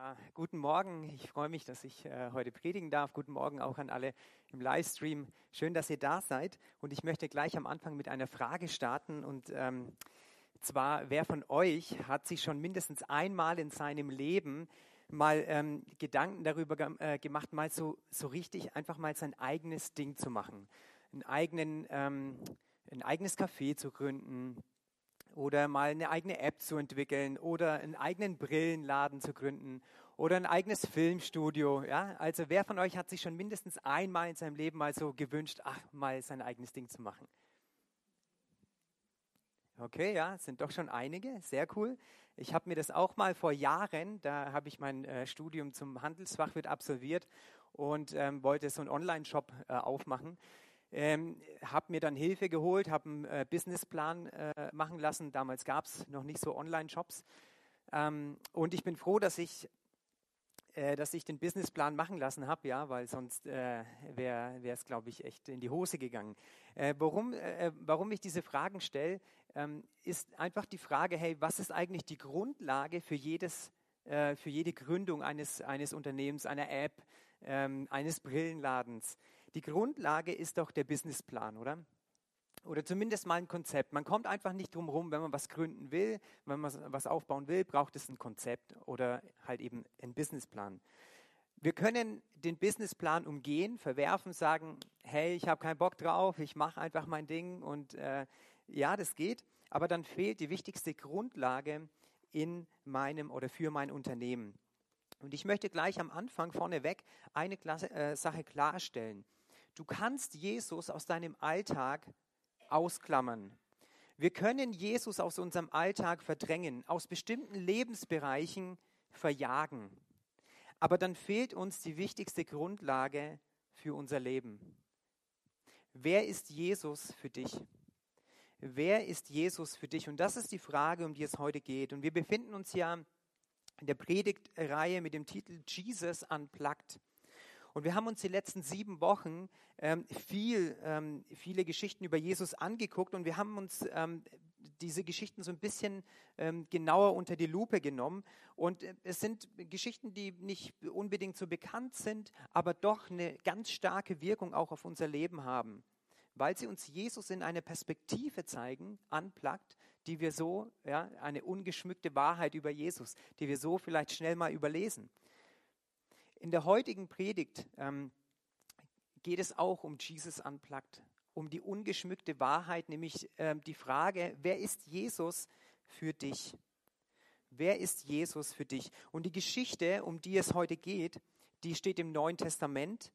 Ja, guten Morgen. Ich freue mich, dass ich äh, heute predigen darf. Guten Morgen auch an alle im Livestream. Schön, dass ihr da seid. Und ich möchte gleich am Anfang mit einer Frage starten. Und ähm, zwar, wer von euch hat sich schon mindestens einmal in seinem Leben mal ähm, Gedanken darüber ge äh, gemacht, mal so, so richtig einfach mal sein eigenes Ding zu machen, einen eigenen, ähm, ein eigenes Café zu gründen, oder mal eine eigene App zu entwickeln oder einen eigenen Brillenladen zu gründen oder ein eigenes Filmstudio. Ja? Also wer von euch hat sich schon mindestens einmal in seinem Leben mal so gewünscht, ach, mal sein eigenes Ding zu machen? Okay, ja, sind doch schon einige, sehr cool. Ich habe mir das auch mal vor Jahren, da habe ich mein äh, Studium zum Handelsfachwirt absolviert und ähm, wollte so einen Online-Shop äh, aufmachen. Ähm, habe mir dann Hilfe geholt, habe einen äh, Businessplan äh, machen lassen. Damals gab es noch nicht so Online-Shops. Ähm, und ich bin froh, dass ich, äh, dass ich den Businessplan machen lassen habe, ja, weil sonst äh, wäre es, glaube ich, echt in die Hose gegangen. Äh, warum, äh, warum ich diese Fragen stelle, ähm, ist einfach die Frage, hey, was ist eigentlich die Grundlage für jedes für jede Gründung eines, eines Unternehmens, einer App, ähm, eines Brillenladens. Die Grundlage ist doch der Businessplan, oder? Oder zumindest mal ein Konzept. Man kommt einfach nicht drum herum, wenn man was gründen will, wenn man was aufbauen will, braucht es ein Konzept oder halt eben einen Businessplan. Wir können den Businessplan umgehen, verwerfen, sagen, hey, ich habe keinen Bock drauf, ich mache einfach mein Ding und äh, ja, das geht. Aber dann fehlt die wichtigste Grundlage in meinem oder für mein Unternehmen. Und ich möchte gleich am Anfang vorneweg eine Klasse, äh, Sache klarstellen. Du kannst Jesus aus deinem Alltag ausklammern. Wir können Jesus aus unserem Alltag verdrängen, aus bestimmten Lebensbereichen verjagen. Aber dann fehlt uns die wichtigste Grundlage für unser Leben. Wer ist Jesus für dich? Wer ist Jesus für dich? Und das ist die Frage, um die es heute geht. Und wir befinden uns ja in der Predigtreihe mit dem Titel Jesus Unplugged. Und wir haben uns die letzten sieben Wochen ähm, viel, ähm, viele Geschichten über Jesus angeguckt und wir haben uns ähm, diese Geschichten so ein bisschen ähm, genauer unter die Lupe genommen. Und äh, es sind Geschichten, die nicht unbedingt so bekannt sind, aber doch eine ganz starke Wirkung auch auf unser Leben haben, weil sie uns Jesus in eine Perspektive zeigen, anplagt, die wir so, ja, eine ungeschmückte Wahrheit über Jesus, die wir so vielleicht schnell mal überlesen. In der heutigen Predigt ähm, geht es auch um Jesus Unplugged, um die ungeschmückte Wahrheit, nämlich ähm, die Frage, wer ist Jesus für dich? Wer ist Jesus für dich? Und die Geschichte, um die es heute geht, die steht im Neuen Testament.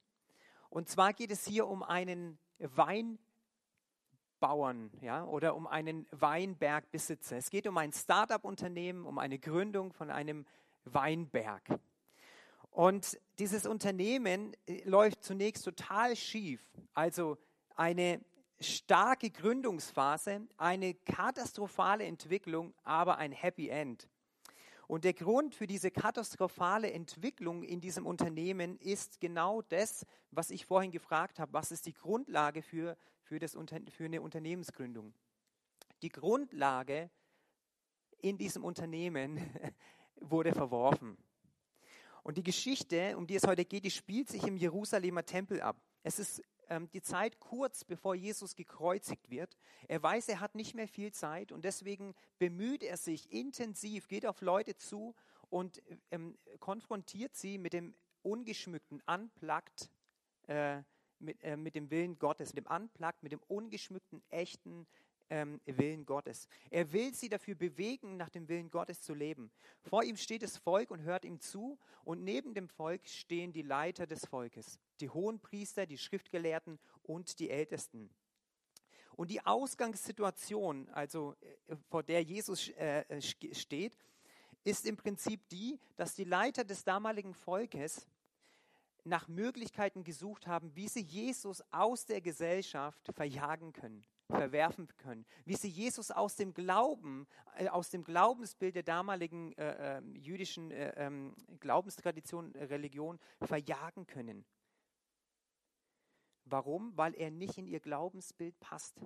Und zwar geht es hier um einen Weinbauern ja, oder um einen Weinbergbesitzer. Es geht um ein Start-up-Unternehmen, um eine Gründung von einem Weinberg. Und dieses Unternehmen äh, läuft zunächst total schief. Also eine starke Gründungsphase, eine katastrophale Entwicklung, aber ein Happy End. Und der Grund für diese katastrophale Entwicklung in diesem Unternehmen ist genau das, was ich vorhin gefragt habe. Was ist die Grundlage für, für, das, für eine Unternehmensgründung? Die Grundlage in diesem Unternehmen wurde verworfen. Und die Geschichte, um die es heute geht, die spielt sich im Jerusalemer Tempel ab. Es ist ähm, die Zeit kurz bevor Jesus gekreuzigt wird. Er weiß, er hat nicht mehr viel Zeit und deswegen bemüht er sich intensiv, geht auf Leute zu und ähm, konfrontiert sie mit dem ungeschmückten, unplugged, äh, mit, äh, mit dem Willen Gottes, mit dem unplugged, mit dem ungeschmückten, echten, ähm, Willen Gottes. Er will sie dafür bewegen, nach dem Willen Gottes zu leben. Vor ihm steht das Volk und hört ihm zu und neben dem Volk stehen die Leiter des Volkes, die hohen Priester, die Schriftgelehrten und die Ältesten. Und die Ausgangssituation, also äh, vor der Jesus äh, äh steht, ist im Prinzip die, dass die Leiter des damaligen Volkes nach Möglichkeiten gesucht haben, wie sie Jesus aus der Gesellschaft verjagen können verwerfen können, wie sie Jesus aus dem Glauben, äh, aus dem Glaubensbild der damaligen äh, äh, jüdischen äh, ähm, Glaubenstradition, äh, Religion verjagen können. Warum? Weil er nicht in ihr Glaubensbild passt.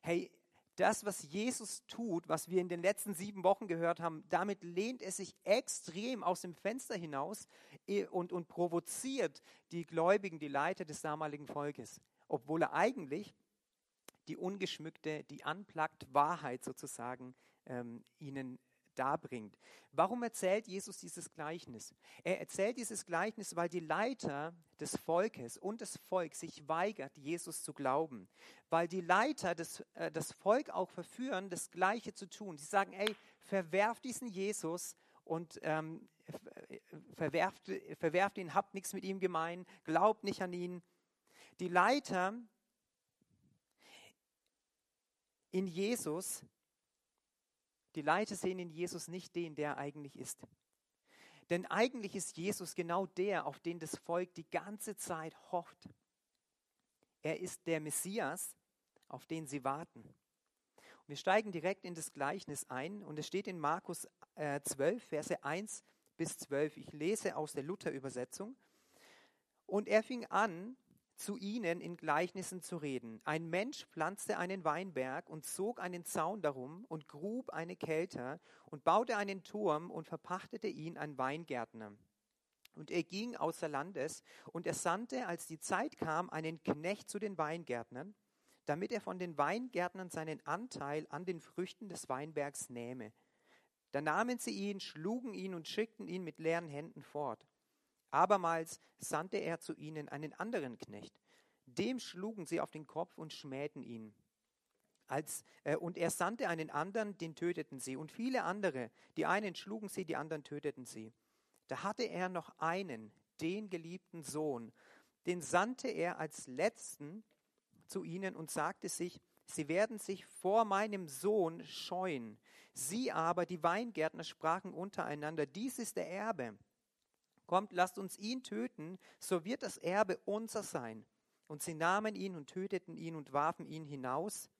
Hey, das, was Jesus tut, was wir in den letzten sieben Wochen gehört haben, damit lehnt er sich extrem aus dem Fenster hinaus äh, und, und provoziert die Gläubigen, die Leiter des damaligen Volkes, obwohl er eigentlich die ungeschmückte, die unplugged Wahrheit sozusagen ähm, ihnen darbringt. Warum erzählt Jesus dieses Gleichnis? Er erzählt dieses Gleichnis, weil die Leiter des Volkes und das Volk sich weigert, Jesus zu glauben. Weil die Leiter des, äh, das Volk auch verführen, das Gleiche zu tun. Sie sagen, ey, verwerft diesen Jesus und ähm, verwerft, verwerft ihn, habt nichts mit ihm gemein, glaubt nicht an ihn. Die Leiter in Jesus die Leute sehen in Jesus nicht den, der er eigentlich ist. Denn eigentlich ist Jesus genau der, auf den das Volk die ganze Zeit hofft. Er ist der Messias, auf den sie warten. Und wir steigen direkt in das Gleichnis ein und es steht in Markus äh, 12, Verse 1 bis 12. Ich lese aus der Luther-Übersetzung. Und er fing an, zu ihnen in Gleichnissen zu reden. Ein Mensch pflanzte einen Weinberg und zog einen Zaun darum und grub eine Kelter und baute einen Turm und verpachtete ihn an Weingärtner. Und er ging außer Landes und er sandte, als die Zeit kam, einen Knecht zu den Weingärtnern, damit er von den Weingärtnern seinen Anteil an den Früchten des Weinbergs nähme. Da nahmen sie ihn, schlugen ihn und schickten ihn mit leeren Händen fort. Abermals sandte er zu ihnen einen anderen Knecht. Dem schlugen sie auf den Kopf und schmähten ihn. Als, äh, und er sandte einen anderen, den töteten sie. Und viele andere, die einen schlugen sie, die anderen töteten sie. Da hatte er noch einen, den geliebten Sohn. Den sandte er als letzten zu ihnen und sagte sich, sie werden sich vor meinem Sohn scheuen. Sie aber, die Weingärtner, sprachen untereinander, dies ist der Erbe Kommt, lasst uns ihn töten, so wird das Erbe unser sein. Und sie nahmen ihn und töteten ihn und warfen ihn hinaus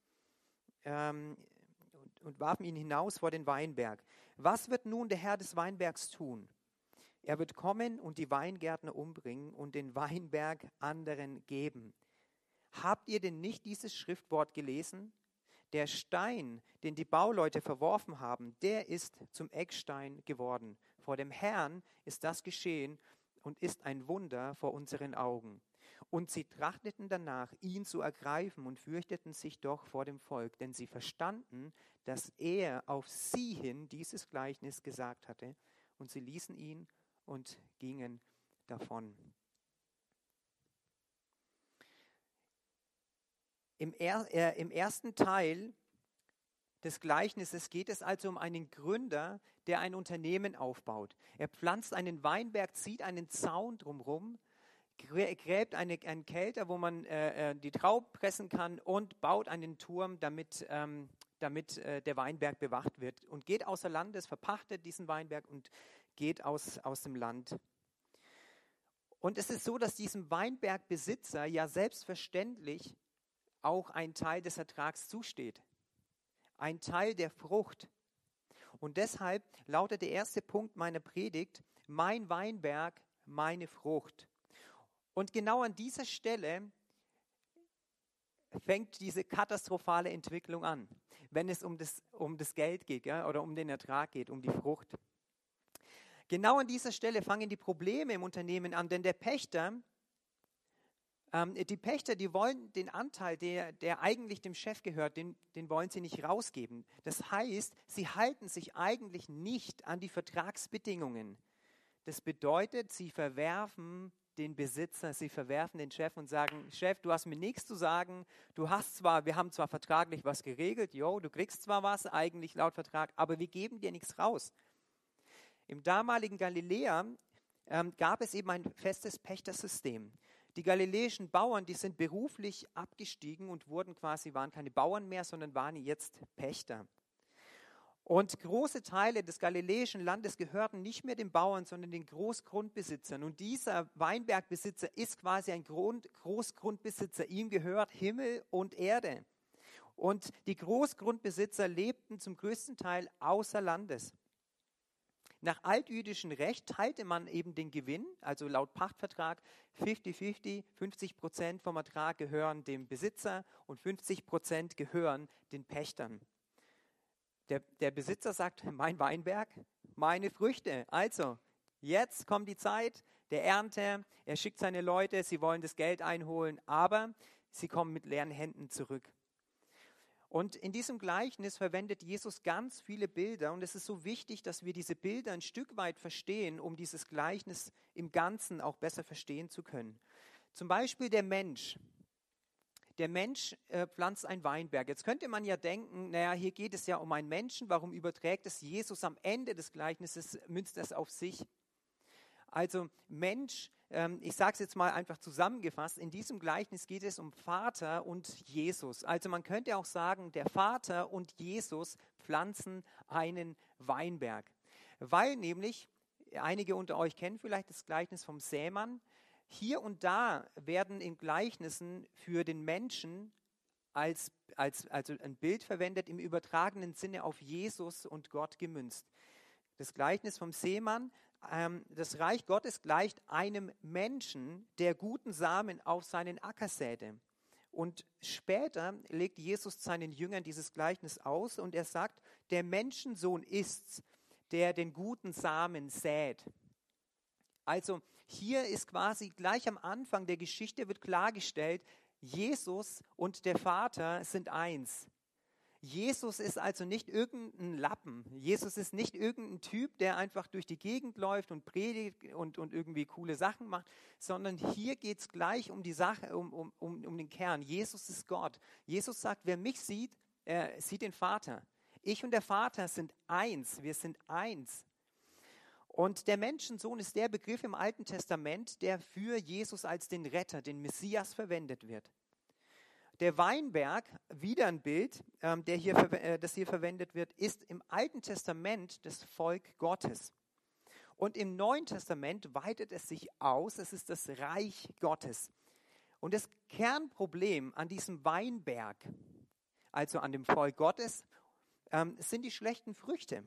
ähm, und, und warfen ihn hinaus vor den Weinberg. Was wird nun der Herr des Weinbergs tun? Er wird kommen und die Weingärtner umbringen und den Weinberg anderen geben. Habt ihr denn nicht dieses Schriftwort gelesen? Der Stein, den die Bauleute verworfen haben, der ist zum Eckstein geworden. Vor dem Herrn ist das geschehen und ist ein Wunder vor unseren Augen. Und sie trachteten danach, ihn zu ergreifen und fürchteten sich doch vor dem Volk, denn sie verstanden, dass er auf sie hin dieses Gleichnis gesagt hatte. Und sie ließen ihn und gingen davon. Im, er, äh, Im ersten Teil des Gleichnisses geht es also um einen Gründer, der ein Unternehmen aufbaut. Er pflanzt einen Weinberg, zieht einen Zaun drumherum, gräbt eine, einen Kelter, wo man äh, äh, die Trauben pressen kann und baut einen Turm, damit, ähm, damit äh, der Weinberg bewacht wird und geht außer Landes, verpachtet diesen Weinberg und geht aus, aus dem Land. Und es ist so, dass diesem Weinbergbesitzer ja selbstverständlich auch ein Teil des Ertrags zusteht ein Teil der Frucht. Und deshalb lautet der erste Punkt meiner Predigt, mein Weinberg, meine Frucht. Und genau an dieser Stelle fängt diese katastrophale Entwicklung an, wenn es um das, um das Geld geht ja, oder um den Ertrag geht, um die Frucht. Genau an dieser Stelle fangen die Probleme im Unternehmen an, denn der Pächter ähm, die Pächter, die wollen den Anteil, der, der eigentlich dem Chef gehört, den, den wollen sie nicht rausgeben. Das heißt, sie halten sich eigentlich nicht an die Vertragsbedingungen. Das bedeutet, sie verwerfen den Besitzer, sie verwerfen den Chef und sagen, Chef, du hast mir nichts zu sagen, du hast zwar, wir haben zwar vertraglich was geregelt, jo, du kriegst zwar was eigentlich laut Vertrag, aber wir geben dir nichts raus. Im damaligen Galiläa ähm, gab es eben ein festes Pächtersystem. Die galiläischen Bauern, die sind beruflich abgestiegen und wurden quasi, waren keine Bauern mehr, sondern waren jetzt Pächter. Und große Teile des galiläischen Landes gehörten nicht mehr den Bauern, sondern den Großgrundbesitzern. Und dieser Weinbergbesitzer ist quasi ein Grund, Großgrundbesitzer. Ihm gehört Himmel und Erde. Und die Großgrundbesitzer lebten zum größten Teil außer Landes. Nach altjüdischem Recht teilte man eben den Gewinn, also laut Pachtvertrag 50-50, 50 Prozent vom Ertrag gehören dem Besitzer und 50 Prozent gehören den Pächtern. Der, der Besitzer sagt, mein Weinberg, meine Früchte. Also, jetzt kommt die Zeit der Ernte. Er schickt seine Leute, sie wollen das Geld einholen, aber sie kommen mit leeren Händen zurück. Und in diesem Gleichnis verwendet Jesus ganz viele Bilder und es ist so wichtig, dass wir diese Bilder ein Stück weit verstehen, um dieses Gleichnis im Ganzen auch besser verstehen zu können. Zum Beispiel der Mensch. Der Mensch äh, pflanzt ein Weinberg. Jetzt könnte man ja denken, naja, hier geht es ja um einen Menschen, warum überträgt es Jesus am Ende des Gleichnisses, münzt es auf sich? Also Mensch ich sage es jetzt mal einfach zusammengefasst, in diesem Gleichnis geht es um Vater und Jesus. Also man könnte auch sagen, der Vater und Jesus pflanzen einen Weinberg. Weil nämlich, einige unter euch kennen vielleicht das Gleichnis vom Sämann, hier und da werden in Gleichnissen für den Menschen als, als also ein Bild verwendet, im übertragenen Sinne auf Jesus und Gott gemünzt. Das Gleichnis vom Seemann ähm, das Reich Gottes gleicht einem Menschen, der guten Samen auf seinen Acker säte. Und später legt Jesus seinen Jüngern dieses Gleichnis aus und er sagt, der Menschensohn ist's, der den guten Samen sät. Also hier ist quasi gleich am Anfang der Geschichte wird klargestellt, Jesus und der Vater sind eins. Jesus ist also nicht irgendein Lappen. Jesus ist nicht irgendein Typ, der einfach durch die Gegend läuft und predigt und, und irgendwie coole Sachen macht, sondern hier geht es gleich um die Sache, um, um, um, um den Kern. Jesus ist Gott. Jesus sagt, wer mich sieht, er sieht den Vater. Ich und der Vater sind eins. Wir sind eins. Und der Menschensohn ist der Begriff im Alten Testament, der für Jesus als den Retter, den Messias verwendet wird. Der Weinberg, wieder ein Bild, ähm, der hier, äh, das hier verwendet wird, ist im Alten Testament das Volk Gottes. Und im Neuen Testament weitet es sich aus, es ist das Reich Gottes. Und das Kernproblem an diesem Weinberg, also an dem Volk Gottes, ähm, sind die schlechten Früchte.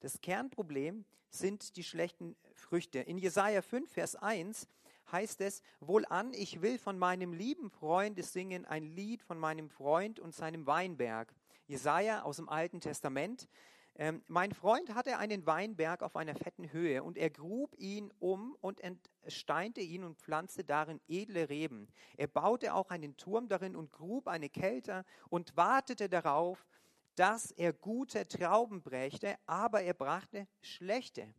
Das Kernproblem sind die schlechten Früchte. In Jesaja 5, Vers 1 heißt es, wohlan, ich will von meinem lieben Freunde singen ein Lied von meinem Freund und seinem Weinberg. Jesaja aus dem Alten Testament. Ähm, mein Freund hatte einen Weinberg auf einer fetten Höhe und er grub ihn um und entsteinte ihn und pflanzte darin edle Reben. Er baute auch einen Turm darin und grub eine Kelter und wartete darauf, dass er gute Trauben brächte, aber er brachte schlechte.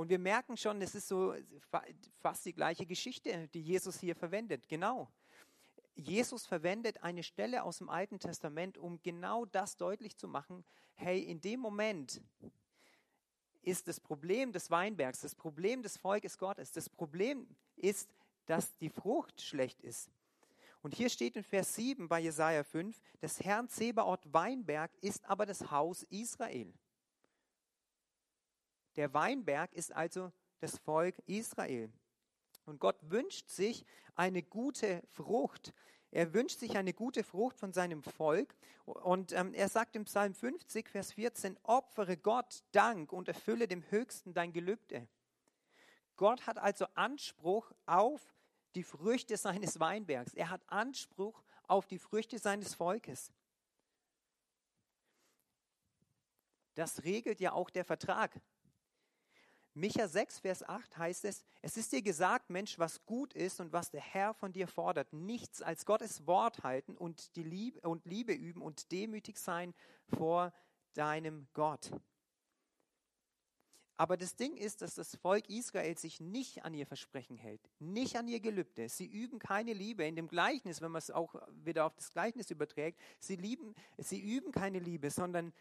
Und wir merken schon, es ist so fast die gleiche Geschichte, die Jesus hier verwendet. Genau. Jesus verwendet eine Stelle aus dem Alten Testament, um genau das deutlich zu machen. Hey, in dem Moment ist das Problem des Weinbergs, das Problem des Volkes Gottes, das Problem ist, dass die Frucht schlecht ist. Und hier steht in Vers 7 bei Jesaja 5, des Herrn Zebaoth Weinberg ist aber das Haus Israel. Der Weinberg ist also das Volk Israel. Und Gott wünscht sich eine gute Frucht. Er wünscht sich eine gute Frucht von seinem Volk. Und ähm, er sagt im Psalm 50, Vers 14, opfere Gott Dank und erfülle dem Höchsten dein Gelübde. Gott hat also Anspruch auf die Früchte seines Weinbergs. Er hat Anspruch auf die Früchte seines Volkes. Das regelt ja auch der Vertrag. Micha 6, Vers 8 heißt es, es ist dir gesagt, Mensch, was gut ist und was der Herr von dir fordert, nichts als Gottes Wort halten und, die Liebe, und Liebe üben und demütig sein vor deinem Gott. Aber das Ding ist, dass das Volk Israel sich nicht an ihr Versprechen hält, nicht an ihr Gelübde. Sie üben keine Liebe. In dem Gleichnis, wenn man es auch wieder auf das Gleichnis überträgt, sie, lieben, sie üben keine Liebe, sondern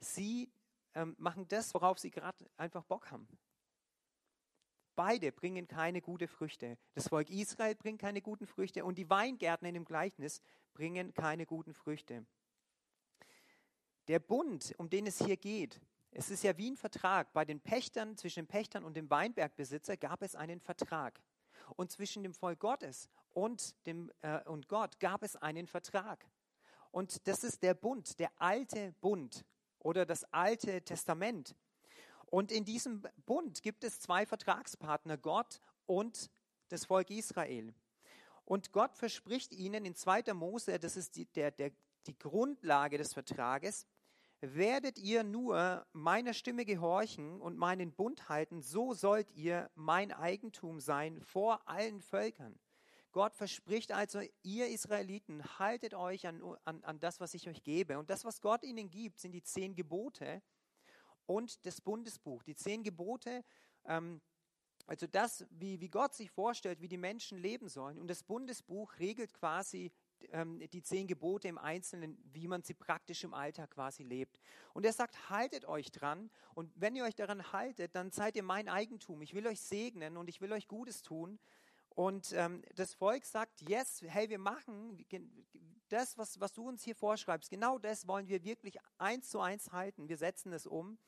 sie ähm, machen das, worauf sie gerade einfach Bock haben. Beide bringen keine guten Früchte. Das Volk Israel bringt keine guten Früchte und die Weingärten in dem Gleichnis bringen keine guten Früchte. Der Bund, um den es hier geht, es ist ja wie ein Vertrag. Bei den Pächtern, zwischen den Pächtern und dem Weinbergbesitzer gab es einen Vertrag. Und zwischen dem Volk Gottes und, dem, äh, und Gott gab es einen Vertrag. Und das ist der Bund, der alte Bund. oder das Alte Testament. Und in diesem Bund gibt es zwei Vertragspartner, Gott und das Volk Israel. Und Gott verspricht ihnen in 2. Mose, das ist die, der, der, die Grundlage des Vertrages, werdet ihr nur meiner Stimme gehorchen und meinen Bund halten, so sollt ihr mein Eigentum sein vor allen Völkern. Gott verspricht also, ihr Israeliten, haltet euch an, an, an das, was ich euch gebe. Und das, was Gott ihnen gibt, sind die zehn Gebote und das Bundesbuch. Die zehn Gebote, ähm, also das, wie, wie Gott sich vorstellt, wie die Menschen leben sollen. Und das Bundesbuch regelt quasi ähm, die zehn Gebote im Einzelnen, wie man sie praktisch im Alltag quasi lebt. Und er sagt, haltet euch dran. Und wenn ihr euch daran haltet, dann seid ihr mein Eigentum. Ich will euch segnen und ich will euch Gutes tun. Und ähm, das Volk sagt, yes, hey, wir machen das, was, was du uns hier vorschreibst, genau das wollen wir wirklich eins zu eins halten. Wir setzen es um.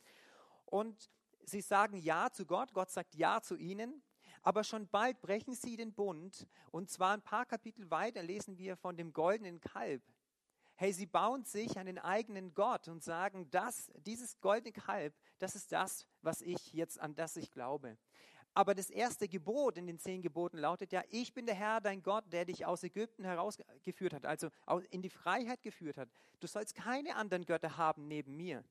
Und sie sagen Ja zu Gott, Gott sagt Ja zu ihnen. Aber schon bald brechen sie den Bund. Und zwar ein paar Kapitel weiter lesen wir von dem goldenen Kalb. Hey, sie bauen sich einen eigenen Gott und sagen, das, dieses goldene Kalb, das ist das, was ich jetzt, an das ich glaube. Aber das erste Gebot in den zehn Geboten lautet ja, ich bin der Herr, dein Gott, der dich aus Ägypten herausgeführt hat, also in die Freiheit geführt hat. Du sollst keine anderen Götter haben neben mir.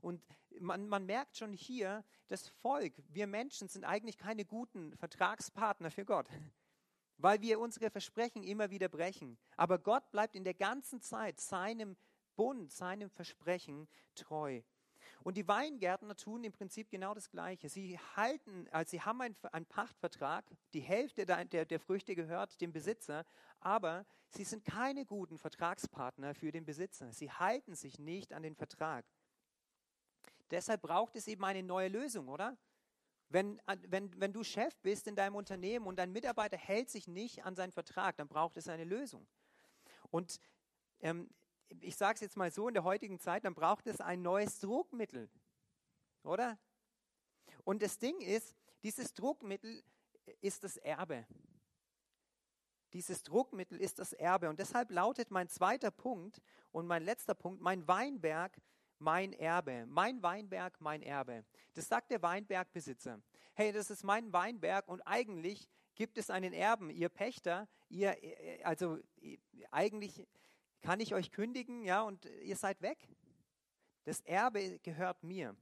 Und man, man merkt schon hier, das Volk, wir Menschen sind eigentlich keine guten Vertragspartner für Gott, weil wir unsere Versprechen immer wieder brechen. Aber Gott bleibt in der ganzen Zeit seinem Bund, seinem Versprechen treu. Und die Weingärtner tun im Prinzip genau das Gleiche. Sie halten, also sie haben einen, einen Pachtvertrag, die Hälfte der, der, der Früchte gehört dem Besitzer, aber sie sind keine guten Vertragspartner für den Besitzer. Sie halten sich nicht an den Vertrag. Deshalb braucht es eben eine neue Lösung, oder? Wenn, wenn, wenn du Chef bist in deinem Unternehmen und dein Mitarbeiter hält sich nicht an seinen Vertrag, dann braucht es eine Lösung. Und ähm, ich sage es jetzt mal so, in der heutigen Zeit, dann braucht es ein neues Druckmittel, oder? Und das Ding ist, dieses Druckmittel ist das Erbe. Dieses Druckmittel ist das Erbe. Und deshalb lautet mein zweiter Punkt und mein letzter Punkt, mein Weinberg, mein Erbe. Mein Weinberg, mein Erbe. Das sagt der Weinbergbesitzer. Hey, das ist mein Weinberg und eigentlich gibt es einen Erben, ihr Pächter, ihr, also eigentlich kann ich euch kündigen, ja, und ihr seid weg. Das Erbe gehört mir.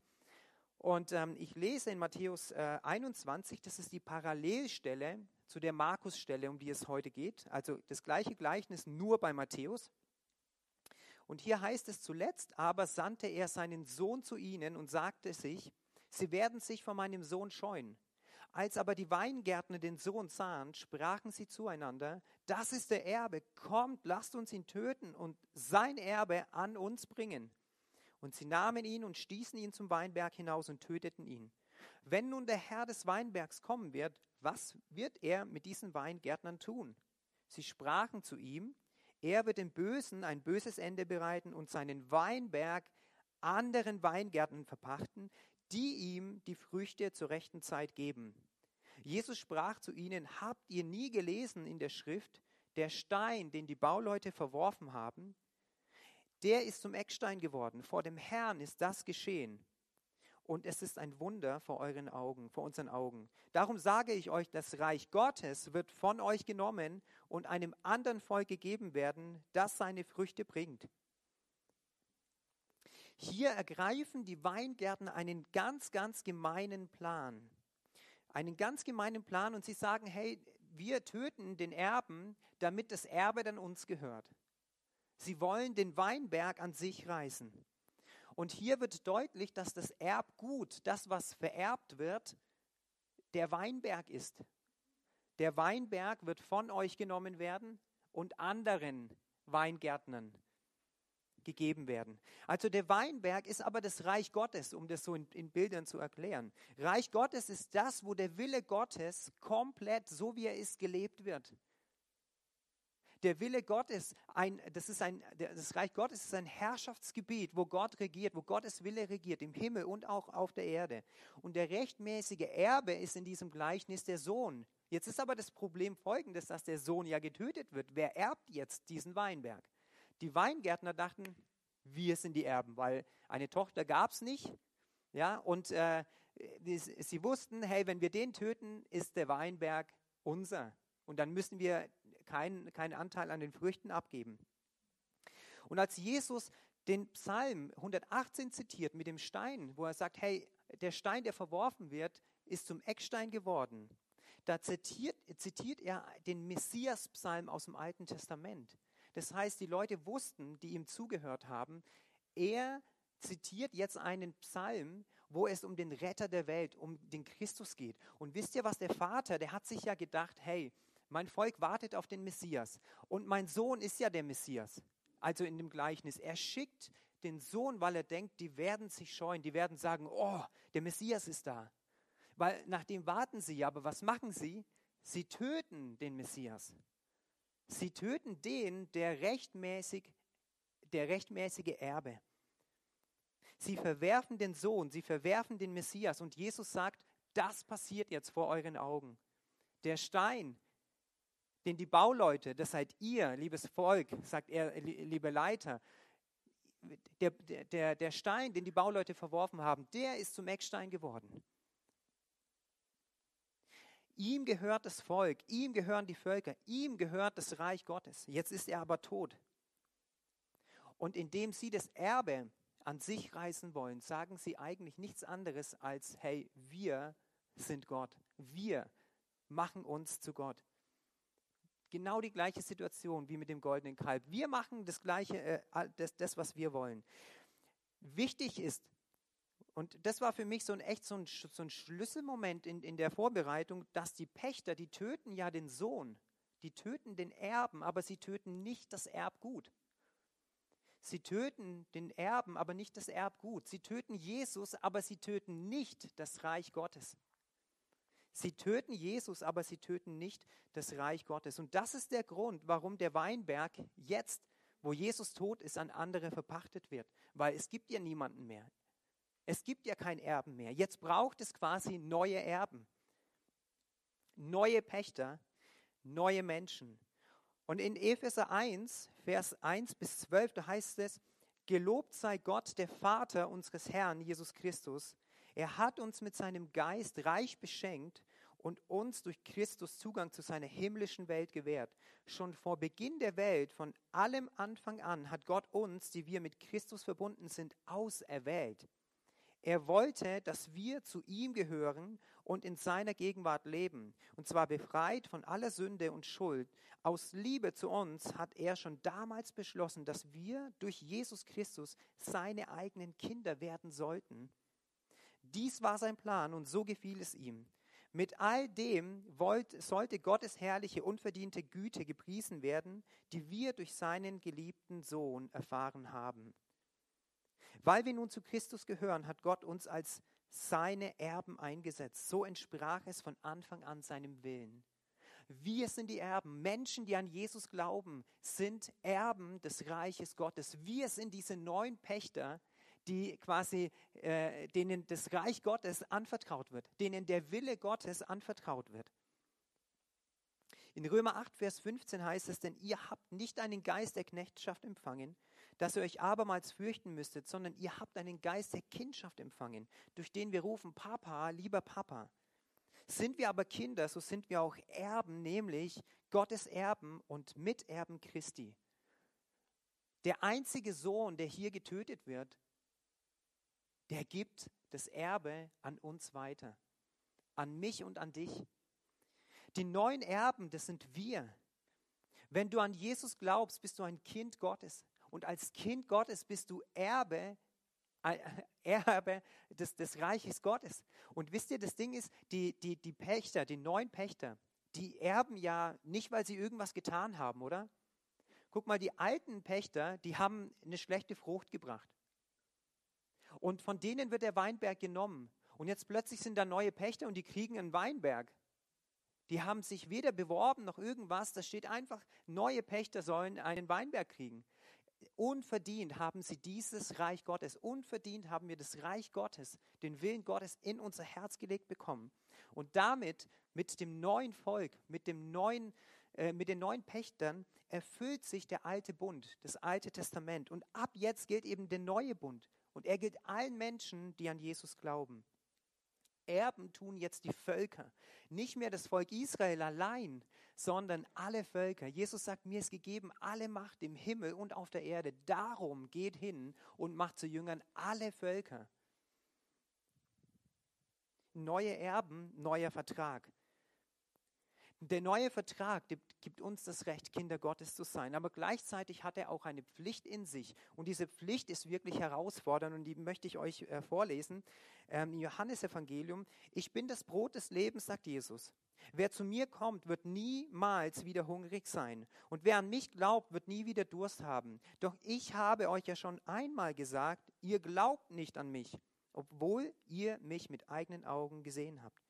Und ähm, ich lese in Matthäus äh, 21, das ist die Parallelstelle zu der Markusstelle, um die es heute geht. Also das gleiche Gleichnis nur bei Matthäus. Und hier heißt es zuletzt, aber sandte er seinen Sohn zu ihnen und sagte sich, sie werden sich von meinem Sohn scheuen. Als aber die Weingärtner den Sohn sahen, sprachen sie zueinander, das ist der Erbe, kommt, lasst uns ihn töten und sein Erbe an uns bringen. Und sie nahmen ihn und stießen ihn zum Weinberg hinaus und töteten ihn. Wenn nun der Herr des Weinbergs kommen wird, was wird er mit diesen Weingärtnern tun? Sie sprachen zu ihm, er wird dem Bösen ein böses Ende bereiten und seinen Weinberg anderen Weingärten verpachten, die ihm die Früchte zur rechten Zeit geben. Jesus sprach zu ihnen, habt ihr nie gelesen in der Schrift, der Stein, den die Bauleute verworfen haben, der ist zum Eckstein geworden. Vor dem Herrn ist das geschehen. Und es ist ein Wunder vor euren Augen, vor unseren Augen. Darum sage ich euch, das Reich Gottes wird von euch genommen und einem anderen Volk gegeben werden, das seine Früchte bringt. Hier ergreifen die Weingärten einen ganz, ganz gemeinen Plan. Einen ganz gemeinen Plan und sie sagen, hey, wir töten den Erben, damit das Erbe dann uns gehört. Sie wollen den Weinberg an sich reißen. Und hier wird deutlich, dass das Erbgut, das, was vererbt wird, der Weinberg ist. Der Weinberg wird von euch genommen werden und anderen Weingärtnern gegeben werden. Also der Weinberg ist aber das Reich Gottes, um das so in, in, Bildern zu erklären. Reich Gottes ist das, wo der Wille Gottes komplett so wie er ist gelebt wird. Der Wille Gottes, ein, das, ist ein, das Reich Gottes ist ein Herrschaftsgebiet, wo Gott regiert, wo Gottes Wille regiert, im Himmel und auch auf der Erde. Und der rechtmäßige Erbe ist in diesem Gleichnis der Sohn. Jetzt ist aber das Problem folgendes, dass der Sohn ja getötet wird. Wer erbt jetzt diesen Weinberg? Die Weingärtner dachten, wir sind die Erben, weil eine Tochter gab es nicht. Ja, und äh, sie wussten, hey, wenn wir den töten, ist der Weinberg unser. Und dann müssen wir keinen, keinen Anteil an den Früchten abgeben. Und als Jesus den Psalm 118 zitiert mit dem Stein, wo er sagt, hey, der Stein, der verworfen wird, ist zum Eckstein geworden. Da zitiert, zitiert er den Messias-Psalm aus dem Alten Testament. Das heißt, die Leute wussten, die ihm zugehört haben, er zitiert jetzt einen Psalm, wo es um den Retter der Welt, um den Christus geht. Und wisst ihr was, der Vater, der hat sich ja gedacht, hey, mein Volk wartet auf den Messias und mein Sohn ist ja der Messias. Also in dem Gleichnis, er schickt den Sohn, weil er denkt, die werden sich scheuen, die werden sagen, oh, der Messias ist da. Weil nach dem warten sie, aber was machen sie? Sie töten den Messias. Sie töten den, der rechtmäßig, der rechtmäßige Erbe. Sie verwerfen den Sohn, sie verwerfen den Messias und Jesus sagt, das passiert jetzt vor euren Augen. Der Stein, den die Bauleute, das seid ihr, liebes Volk, sagt er, liebe Leiter, der, der, der Stein, den die Bauleute verworfen haben, der ist zum Eckstein geworden. Ihm gehört das Volk, ihm gehören die Völker, ihm gehört das Reich Gottes. Jetzt ist er aber tot. Und indem sie das Erbe an sich reißen wollen, sagen sie eigentlich nichts anderes als, hey, wir sind Gott. Wir machen uns zu Gott. Genau die gleiche Situation wie mit dem goldenen Kalb. Wir machen das gleiche, äh, das, das, was wir wollen. Wichtig ist, und das war für mich so ein echt so ein, so ein Schlüsselmoment in, in der Vorbereitung, dass die Pächter, die töten ja den Sohn, die töten den Erben, aber sie töten nicht das Erbgut. Sie töten den Erben, aber nicht das Erbgut. Sie töten Jesus, aber sie töten nicht das Reich Gottes. Sie töten Jesus, aber sie töten nicht das Reich Gottes. Und das ist der Grund, warum der Weinberg jetzt, wo Jesus tot ist, an andere verpachtet wird. Weil es gibt ja niemanden mehr. Es gibt ja kein Erben mehr. Jetzt braucht es quasi neue Erben. Neue Pächter, neue Menschen. Und in Epheser 1, Vers 1 bis 12, da heißt es, Gelobt sei Gott, der Vater unseres Herrn Jesus Christus. Er hat uns mit seinem Geist reich beschenkt und uns durch Christus Zugang zu seiner himmlischen Welt gewährt. Schon vor Beginn der Welt, von allem Anfang an, hat Gott uns, die wir mit Christus verbunden sind, auserwählt er wollte, dass wir zu ihm gehören und in seiner Gegenwart leben, und zwar befreit von aller Sünde und Schuld. Aus Liebe zu uns hat er schon damals beschlossen, dass wir durch Jesus Christus seine eigenen Kinder werden sollten. Dies war sein Plan und so gefiel es ihm. Mit all dem wollt, sollte Gottes herrliche, unverdiente Güte gepriesen werden, die wir durch seinen geliebten Sohn erfahren haben. Weil wir nun zu Christus gehören, hat Gott uns als seine Erben eingesetzt. So entsprach es von Anfang an seinem Willen. Wir sind die Erben. Menschen, die an Jesus glauben, sind Erben des Reiches Gottes. Wir sind diese neuen Pächter, die quasi, äh, denen das Reich Gottes anvertraut wird, denen der Wille Gottes anvertraut wird. In Römer 8, Vers 15 heißt es, denn ihr habt nicht einen Geist der Knechtschaft empfangen, dass ihr euch abermals fürchten müsstet, sondern ihr habt einen Geist der Kindschaft empfangen, durch den wir rufen, Papa, lieber Papa. Sind wir aber Kinder, so sind wir auch Erben, nämlich Gottes Erben und Miterben Christi. Der einzige Sohn, der hier getötet wird, der gibt das Erbe an uns weiter, an mich und an dich. Die neuen Erben, das sind wir. Wenn du an Jesus glaubst, bist du ein Kind Gottes und als Kind Gottes bist du Erbe, äh, Erbe des, des Reiches Gottes. Und wisst ihr, das Ding ist, die, die, die Pächter, die neuen Pächter, die erben ja nicht, weil sie irgendwas getan haben, oder? Guck mal, die alten Pächter, die haben eine schlechte Frucht gebracht. Und von denen wird der Weinberg genommen. Und jetzt plötzlich sind da neue Pächter und die kriegen einen Weinberg. Die haben sich weder beworben noch irgendwas. Da steht einfach, neue Pächter sollen einen Weinberg kriegen. Unverdient haben sie dieses Reich Gottes, unverdient haben wir das Reich Gottes, den Willen Gottes in unser Herz gelegt bekommen. Und damit, mit dem neuen Volk, mit dem neuen, äh, mit den neuen Pächtern erfüllt sich der alte Bund, das alte Testament. Und ab jetzt gilt eben der neue Bund. Und er gilt allen Menschen, die an Jesus glauben. Erben tun jetzt die Völker. Nicht mehr das Volk Israel allein, sondern alle Völker. Jesus sagt, mir ist gegeben alle Macht im Himmel und auf der Erde. Darum geht hin und macht zu Jüngern alle Völker. Neue Erben, neuer Vertrag. Der neue Vertrag gibt uns das Recht, Kinder Gottes zu sein, aber gleichzeitig hat er auch eine Pflicht in sich. Und diese Pflicht ist wirklich herausfordernd und die möchte ich euch äh, vorlesen. Ähm, Im Johannesevangelium, ich bin das Brot des Lebens, sagt Jesus. Wer zu mir kommt, wird niemals wieder hungrig sein. Und wer an mich glaubt, wird nie wieder Durst haben. Doch ich habe euch ja schon einmal gesagt, ihr glaubt nicht an mich, obwohl ihr mich mit eigenen Augen gesehen habt.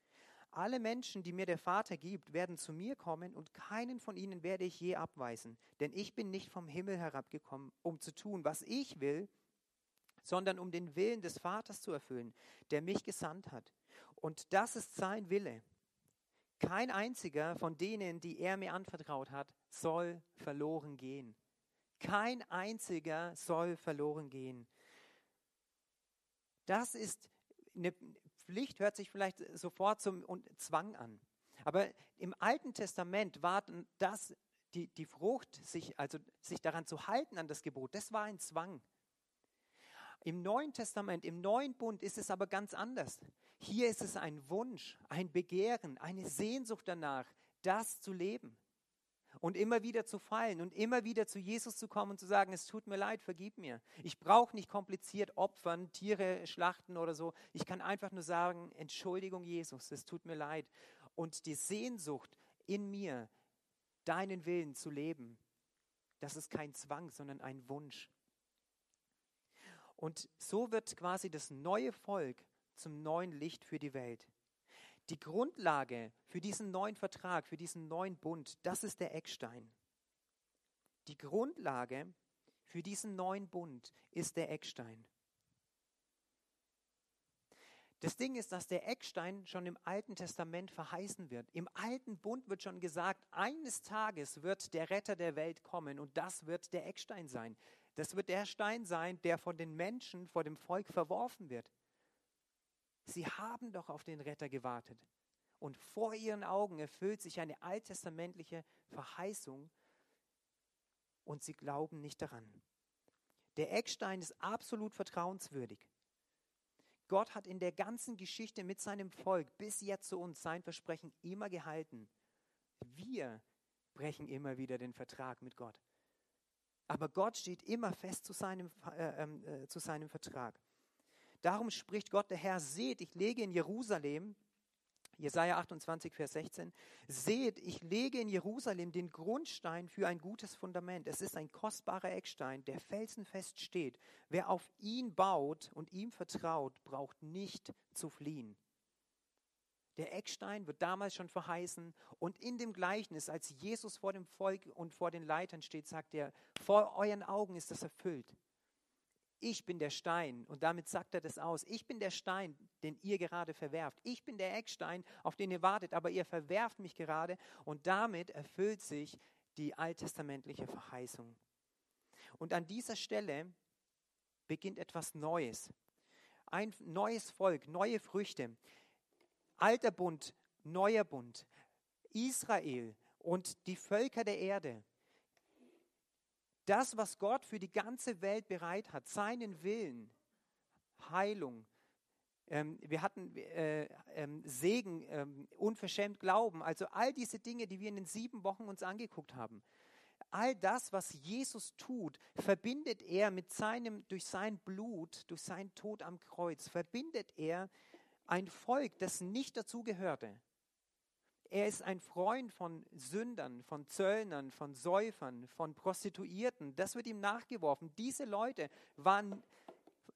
Alle Menschen, die mir der Vater gibt, werden zu mir kommen und keinen von ihnen werde ich je abweisen. Denn ich bin nicht vom Himmel herabgekommen, um zu tun, was ich will, sondern um den Willen des Vaters zu erfüllen, der mich gesandt hat. Und das ist sein Wille. Kein einziger von denen, die er mir anvertraut hat, soll verloren gehen. Kein einziger soll verloren gehen. Das ist eine Pflicht hört sich vielleicht sofort zum Zwang an. Aber im Alten Testament war das die, die Frucht, sich, also sich daran zu halten an das Gebot, das war ein Zwang. Im Neuen Testament, im Neuen Bund ist es aber ganz anders. Hier ist es ein Wunsch, ein Begehren, eine Sehnsucht danach, das zu leben und immer wieder zu fallen und immer wieder zu Jesus zu kommen und zu sagen, es tut mir leid, vergib mir. Ich brauche nicht kompliziert opfern, Tiere schlachten oder so. Ich kann einfach nur sagen, Entschuldigung Jesus, es tut mir leid. Und die Sehnsucht in mir, deinen Willen zu leben, das ist kein Zwang, sondern ein Wunsch. Und so wird quasi das neue Volk zum neuen Licht für die Welt. Die Grundlage für diesen neuen Vertrag, für diesen neuen Bund, das ist der Eckstein. Die Grundlage für diesen neuen Bund ist der Eckstein. Das Ding ist, dass der Eckstein schon im Alten Testament verheißen wird. Im Alten Bund wird schon gesagt, eines Tages wird der Retter der Welt kommen und das wird der Eckstein sein. Das wird der Stein sein, der von den Menschen, vor dem Volk verworfen wird. Sie haben doch auf den Retter gewartet. Und vor ihren Augen erfüllt sich eine alttestamentliche Verheißung und sie glauben nicht daran. Der Eckstein ist absolut vertrauenswürdig. Gott hat in der ganzen Geschichte mit seinem Volk bis jetzt zu uns sein Versprechen immer gehalten. Wir brechen immer wieder den Vertrag mit Gott. Aber Gott steht immer fest zu seinem, äh, ähm, äh, zu seinem Vertrag. Darum spricht Gott, der Herr, seht, ich lege in Jerusalem, Jesaja 28, Vers 16, seht, ich lege in Jerusalem den Grundstein für ein gutes Fundament. Es ist ein kostbarer Eckstein, der felsenfest steht. Wer auf ihn baut und ihm vertraut, braucht nicht zu fliehen. Der Eckstein wird damals schon verheißen und in dem Gleichnis, als Jesus vor dem Volk und vor den Leitern steht, sagt er, vor euren Augen ist das erfüllt ich bin der Stein. Und damit sagt er das aus. Ich bin der Stein, den ihr gerade verwerft. Ich bin der Eckstein, auf den ihr wartet, aber ihr verwerft mich gerade. Und damit erfüllt sich die alttestamentliche Verheißung. Und an dieser Stelle beginnt etwas Neues. Ein neues Volk, neue Früchte. Alter Bund, neuer Bund. Israel und die Völker der Erde das, was Gott für die ganze Welt bereit hat, seinen Willen, Heilung, ähm, wir hatten äh, ähm, Segen, ähm, unverschämt Glauben, also all diese Dinge, die wir in den sieben Wochen uns angeguckt haben. All das, was Jesus tut, verbindet er mit seinem, durch sein Blut, durch seinen Tod am Kreuz, verbindet er ein Volk, das nicht dazugehörte. Er ist ein Freund von Sündern, von Zöllnern, von Säufern, von Prostituierten. Das wird ihm nachgeworfen. Diese Leute waren,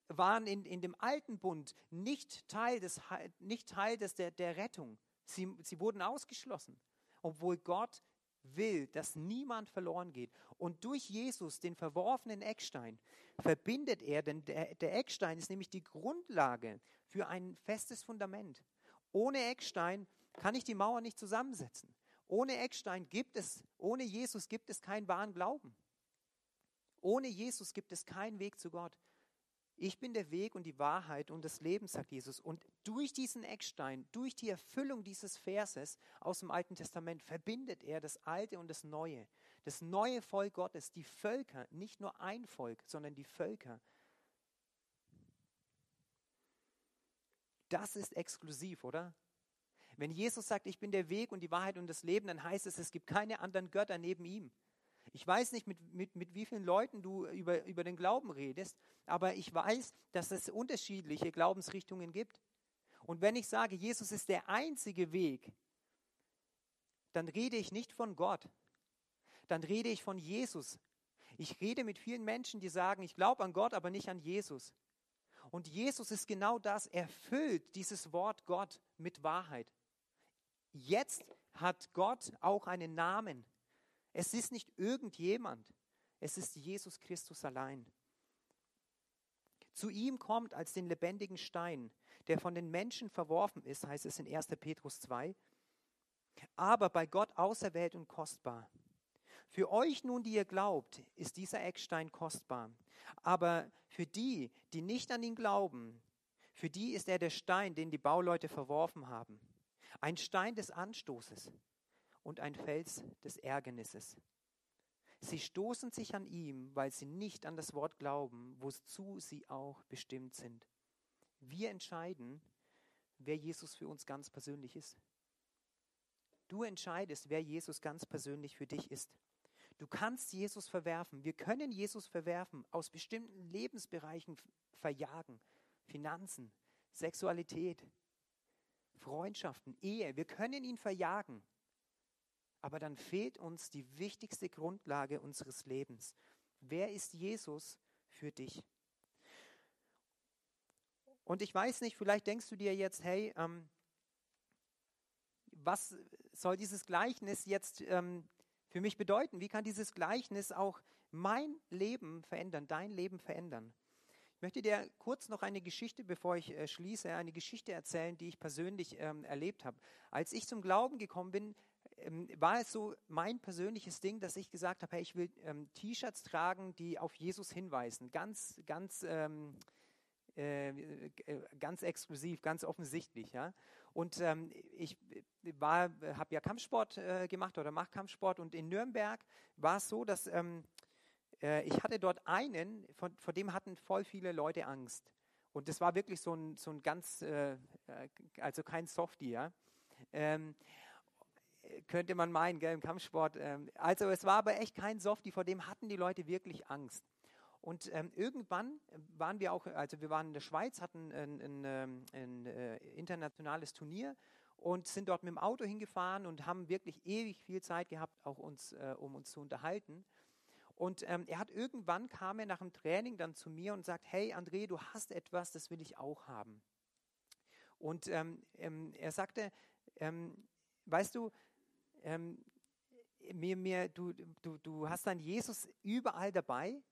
waren in, in dem alten Bund nicht Teil, des, nicht Teil des, der, der Rettung. Sie, sie wurden ausgeschlossen, obwohl Gott will, dass niemand verloren geht. Und durch Jesus, den verworfenen Eckstein, verbindet er, denn der, der Eckstein ist nämlich die Grundlage für ein festes Fundament. Ohne Eckstein kann ich die Mauer nicht zusammensetzen. Ohne Eckstein gibt es, ohne Jesus gibt es keinen wahren Glauben. Ohne Jesus gibt es keinen Weg zu Gott. Ich bin der Weg und die Wahrheit und das Leben, sagt Jesus. Und durch diesen Eckstein, durch die Erfüllung dieses Verses aus dem Alten Testament verbindet er das Alte und das Neue. Das neue Volk Gottes, die Völker, nicht nur ein Volk, sondern die Völker. Das ist exklusiv, oder? Wenn Jesus sagt, ich bin der Weg und die Wahrheit und das Leben, dann heißt es, es gibt keine anderen Götter neben ihm. Ich weiß nicht, mit, mit, mit wie vielen Leuten du über, über den Glauben redest, aber ich weiß, dass es unterschiedliche Glaubensrichtungen gibt. Und wenn ich sage, Jesus ist der einzige Weg, dann rede ich nicht von Gott, dann rede ich von Jesus. Ich rede mit vielen Menschen, die sagen, ich glaube an Gott, aber nicht an Jesus. Und Jesus ist genau das, erfüllt dieses Wort Gott mit Wahrheit. Jetzt hat Gott auch einen Namen. Es ist nicht irgendjemand, es ist Jesus Christus allein. Zu ihm kommt als den lebendigen Stein, der von den Menschen verworfen ist, heißt es in 1. Petrus 2, aber bei Gott auserwählt und kostbar. Für euch nun, die ihr glaubt, ist dieser Eckstein kostbar. Aber für die, die nicht an ihn glauben, für die ist er der Stein, den die Bauleute verworfen haben ein Stein des Anstoßes und ein Fels des Ärgernisses. Sie stoßen sich an ihm, weil sie nicht an das Wort glauben, wozu sie auch bestimmt sind. Wir entscheiden, wer Jesus für uns ganz persönlich ist. Du entscheidest, wer Jesus ganz persönlich für dich ist. Du kannst Jesus verwerfen. Wir können Jesus verwerfen, aus bestimmten Lebensbereichen verjagen. Finanzen, Sexualität, Freundschaften, Ehe. Wir können ihn verjagen. Aber dann fehlt uns die wichtigste Grundlage unseres Lebens. Wer ist Jesus für dich? Und ich weiß nicht, vielleicht denkst du dir jetzt, hey, ähm, was soll dieses Gleichnis jetzt ähm, für mich bedeuten? Wie kann dieses Gleichnis auch mein Leben verändern, dein Leben verändern? Möchte dir kurz noch eine Geschichte, bevor ich äh, schließe, eine Geschichte erzählen, die ich persönlich ähm, erlebt habe. Als ich zum Glauben gekommen bin, ähm, war es so mein persönliches Ding, dass ich gesagt habe, hey, ich will ähm, T-Shirts tragen, die auf Jesus hinweisen. Ganz, ganz, ähm, äh, äh ganz exklusiv, ganz offensichtlich. Ja? Und ähm, ich war, habe ja Kampfsport äh, gemacht oder mache Kampfsport und in Nürnberg war es so, dass ähm, äh, ich hatte dort einen, von, vor dem hatten voll viele Leute Angst. Und das war wirklich so ein, so ein ganz, äh, äh also kein Softie, ja. Ähm, könnte man meinen, gell, im Kampfsport. Ähm, also es war aber echt kein Softie, vor dem hatten die Leute wirklich Angst. Und ähm, irgendwann waren wir auch, also wir waren in der Schweiz, hatten ein, ein, ähm, ein, ein äh, internationales Turnier und sind dort mit dem Auto hingefahren und haben wirklich ewig viel Zeit gehabt, auch uns, äh, um uns zu unterhalten. Und ähm, er hat irgendwann kam er nach dem Training dann zu mir und sagt, hey André, du hast etwas, das will ich auch haben. Und ähm, ähm, er sagte, ähm, weißt du, ähm, mir, mir, du, du, du hast dann Jesus überall dabei.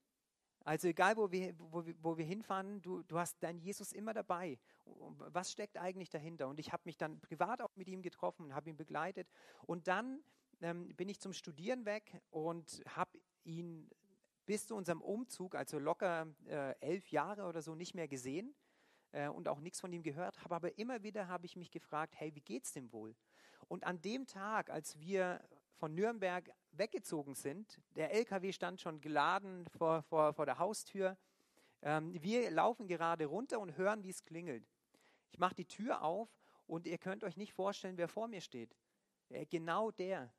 Also egal, wo wir, wo, wo wir hinfahren, du, du hast deinen Jesus immer dabei. Was steckt eigentlich dahinter? Und ich habe mich dann privat auch mit ihm getroffen und habe ihn begleitet. Und dann ähm, bin ich zum Studieren weg und habe ihn bis zu unserem Umzug, also locker äh, elf Jahre oder so, nicht mehr gesehen äh, und auch nichts von ihm gehört habe. Aber immer wieder habe ich mich gefragt, hey, wie geht's dem wohl? Und an dem Tag, als wir von Nürnberg weggezogen sind, der LKW stand schon geladen vor, vor, vor der Haustür. Ähm, wir laufen gerade runter und hören, wie es klingelt. Ich mache die Tür auf und ihr könnt euch nicht vorstellen, wer vor mir steht. Äh, genau der,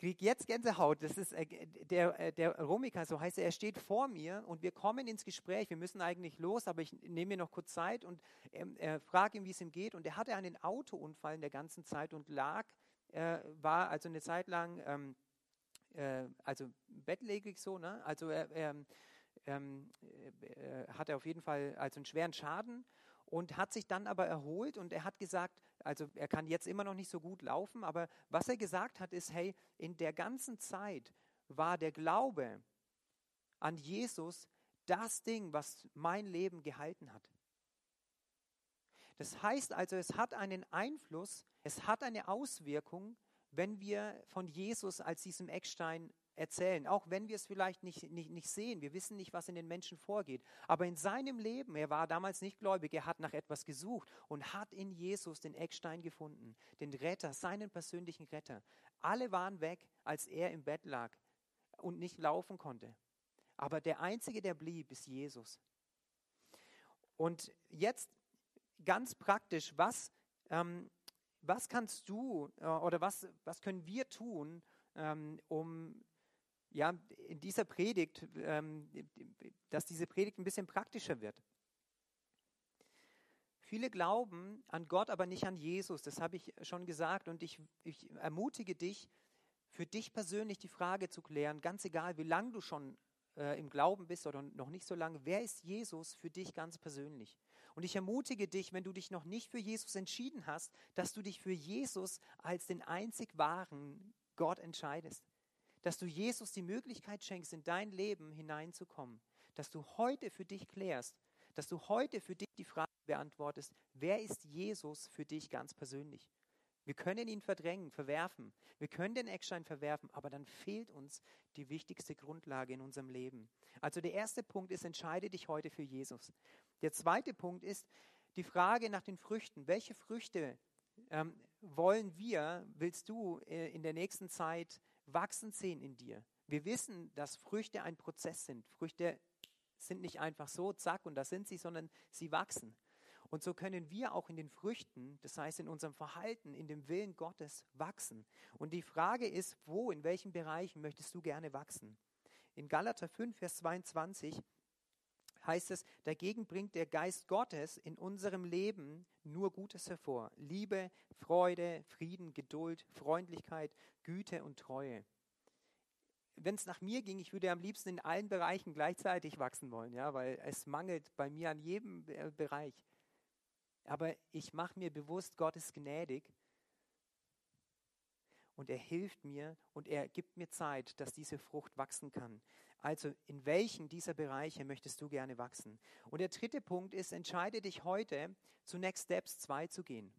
kriege jetzt Gänsehaut. Das ist äh, der, äh, der Romika, so heißt er, er steht vor mir und wir kommen ins Gespräch. Wir müssen eigentlich los, aber ich nehme mir noch kurz Zeit und äh, frage ihn, wie es ihm geht. Und er hatte einen Autounfall in der ganzen Zeit und lag, äh, war also eine Zeit lang, ähm, äh, also bettlägerig so, ne? Also er, ähm, ähm äh, hatte auf jeden Fall also einen schweren Schaden und hat sich dann aber erholt und er hat gesagt, also er kann jetzt immer noch nicht so gut laufen, aber was er gesagt hat ist, hey, in der ganzen Zeit war der Glaube an Jesus das Ding, was mein Leben gehalten hat. Das heißt also, es hat einen Einfluss, es hat eine Auswirkung, wenn wir von Jesus als diesem Eckstein erzählen, auch wenn wir es vielleicht nicht, nicht, nicht sehen. Wir wissen nicht, was in den Menschen vorgeht. Aber in seinem Leben, er war damals nicht gläubig, er hat nach etwas gesucht und hat in Jesus den Eckstein gefunden, den Retter, seinen persönlichen Retter. Alle waren weg, als er im Bett lag und nicht laufen konnte. Aber der Einzige, der blieb, ist Jesus. Und jetzt ganz praktisch, was, ähm, was kannst du äh, oder was, was können wir tun, ähm, um ja, in dieser Predigt, ähm, dass diese Predigt ein bisschen praktischer wird. Viele glauben an Gott, aber nicht an Jesus. Das habe ich schon gesagt. Und ich, ich ermutige dich, für dich persönlich die Frage zu klären, ganz egal, wie lange du schon äh, im Glauben bist oder noch nicht so lange, wer ist Jesus für dich ganz persönlich? Und ich ermutige dich, wenn du dich noch nicht für Jesus entschieden hast, dass du dich für Jesus als den einzig wahren Gott entscheidest dass du Jesus die Möglichkeit schenkst, in dein Leben hineinzukommen, dass du heute für dich klärst, dass du heute für dich die Frage beantwortest, wer ist Jesus für dich ganz persönlich? Wir können ihn verdrängen, verwerfen, wir können den Eckstein verwerfen, aber dann fehlt uns die wichtigste Grundlage in unserem Leben. Also der erste Punkt ist, entscheide dich heute für Jesus. Der zweite Punkt ist die Frage nach den Früchten. Welche Früchte ähm, wollen wir, willst du äh, in der nächsten Zeit wachsen sehen in dir. Wir wissen, dass Früchte ein Prozess sind. Früchte sind nicht einfach so, zack, und da sind sie, sondern sie wachsen. Und so können wir auch in den Früchten, das heißt in unserem Verhalten, in dem Willen Gottes wachsen. Und die Frage ist, wo, in welchen Bereichen möchtest du gerne wachsen? In Galater 5, Vers 22 heißt es, dagegen bringt der Geist Gottes in unserem Leben nur Gutes hervor. Liebe, Freude, Frieden, Geduld, Freundlichkeit, Güte und Treue. Wenn es nach mir ging, ich würde am liebsten in allen Bereichen gleichzeitig wachsen wollen, ja, weil es mangelt bei mir an jedem äh, Bereich. Aber ich mache mir bewusst, Gott ist gnädig und er hilft mir und er gibt mir Zeit, dass diese Frucht wachsen kann. Also in welchen dieser Bereiche möchtest du gerne wachsen? Und der dritte Punkt ist, entscheide dich heute, zu Next Steps 2 zu gehen.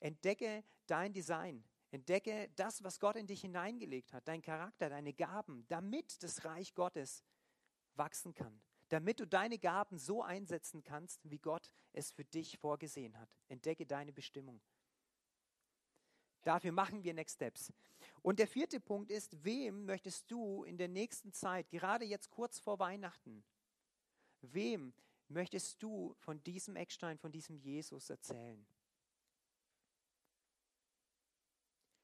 Entdecke dein Design. Entdecke das, was Gott in dich hineingelegt hat, dein Charakter, deine Gaben, damit das Reich Gottes wachsen kann. Damit du deine Gaben so einsetzen kannst, wie Gott es für dich vorgesehen hat. Entdecke deine Bestimmung. Dafür machen wir Next Steps. Und der vierte Punkt ist, wem möchtest du in der nächsten Zeit, gerade jetzt kurz vor Weihnachten, wem möchtest du von diesem Eckstein, von diesem Jesus erzählen?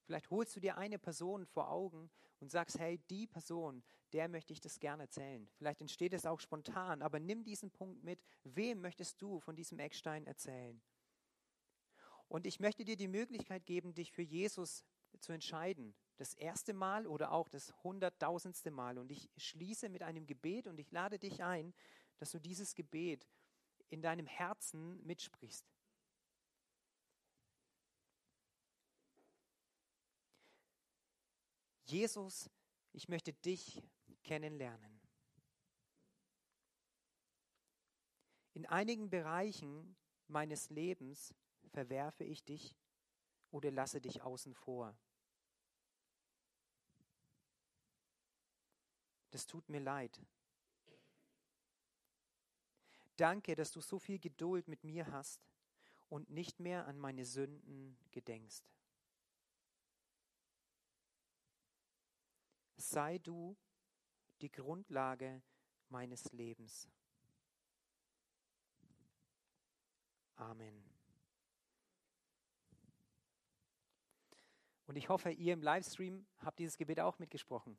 Vielleicht holst du dir eine Person vor Augen und sagst, hey, die Person, der möchte ich das gerne erzählen. Vielleicht entsteht es auch spontan, aber nimm diesen Punkt mit. Wem möchtest du von diesem Eckstein erzählen? Und ich möchte dir die Möglichkeit geben, dich für Jesus zu entscheiden. Das erste Mal oder auch das hunderttausendste Mal. Und ich schließe mit einem Gebet und ich lade dich ein, dass du dieses Gebet in deinem Herzen mitsprichst. Jesus, ich möchte dich kennenlernen. In einigen Bereichen meines Lebens verwerfe ich dich oder lasse dich außen vor. Das tut mir leid. Danke, dass du so viel Geduld mit mir hast und nicht mehr an meine Sünden gedenkst. Sei du die Grundlage meines Lebens. Amen. Und ich hoffe, ihr im Livestream habt dieses Gebet auch mitgesprochen.